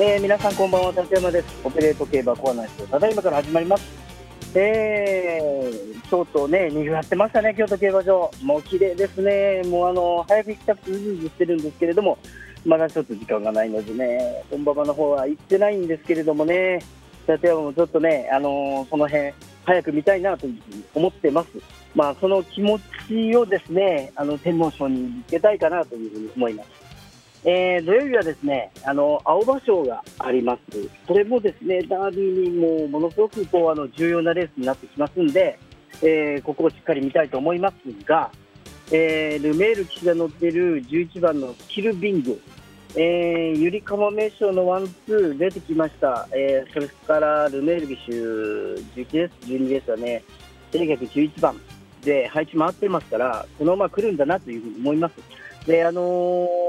えー、皆さんこんばんは、立山です。オペレート競馬コーナー室、ただいまから始まります。えー、京都ね、にぎわってましたね、京都競馬場。もう綺麗ですね。もうあの、早く行きたくてうずうずしてるんですけれども、まだちょっと時間がないのでね、本馬場の方は行ってないんですけれどもね、立山もちょっとね、あのー、その辺、早く見たいなというふうに思ってます。まあ、その気持ちをですね、あの、天皇賞に向けたいかなというふうに思います。えー、土曜日はですねあの青葉賞があります、それもですねダービーにもものすごくこうあの重要なレースになってきますんで、えー、ここをしっかり見たいと思いますが、えー、ルメール騎士が乗っている11番のキルビング、えー、ゆりかも名称のワンツー出てきました、えー、それからルメール騎手11レース、12レースはね、11番で配置回ってますから、このまま来るんだなというふうに思います。であのー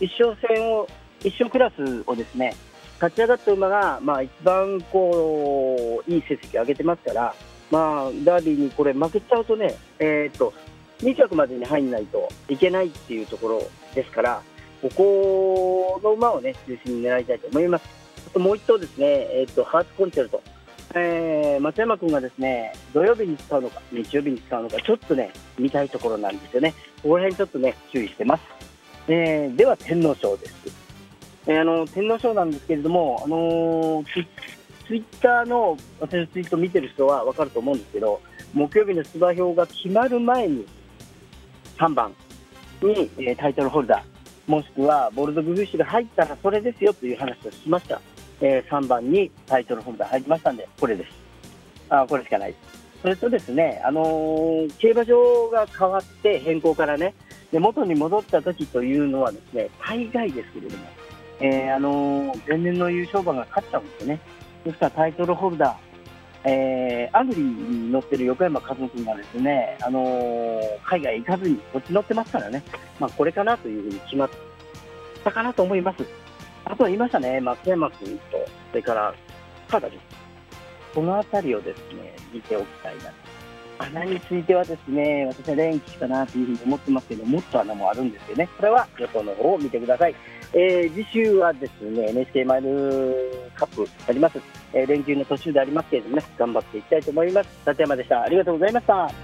一生戦を、一生クラスをですね、勝ち上がった馬が、まあ、一番こういい成績を上げてますから、まあ、ダービーにこれ負けちゃうとね、えー、っと2着までに入らないといけないっていうところですから、ここの馬をね中心に狙いたいと思います。あともう一頭ですね、えー、っとハーツコンチェルト、えー、松山君がですね土曜日に使うのか、日曜日に使うのか、ちょっとね見たいところなんですよね。ここら辺ちょっとね注意してます。えー、では天皇賞です、えー、あの天皇賞なんですけれども、あのー、ツツイッターの私のツイート見てる人は分かると思うんですけど木曜日の出馬表が決まる前に3番に、えー、タイトルホルダーもしくはボルドグフィッシュが入ったらそれですよという話をしました、えー、3番にタイトルホルダー入りましたんでこれです。あこれしかない。ですそれとですね、あのー、競馬場が変わって変更からねで元に戻った時というのはですね大概ですけれども、えー、あの前年の優勝馬が勝っちゃうんですよね。ですからタイトルホルダー、えー、アグリに乗ってる横山和君がですね、あのー、海外行かずにこっち乗ってますからね、まあ、これかなというふうに決まったかなと思います。あとは言いましたね、松山君と、それから川田です。この辺りをですね、見ておきたいなと穴についてはですね、私は連期かなというふうに思ってますけど、もっと穴もあるんですよね。これは予想の方を見てください。えー、次週はですね、NHK マイルカップあります。えー、連休の途中でありますけれどもね、頑張っていきたいと思います。立山でした。ありがとうございました。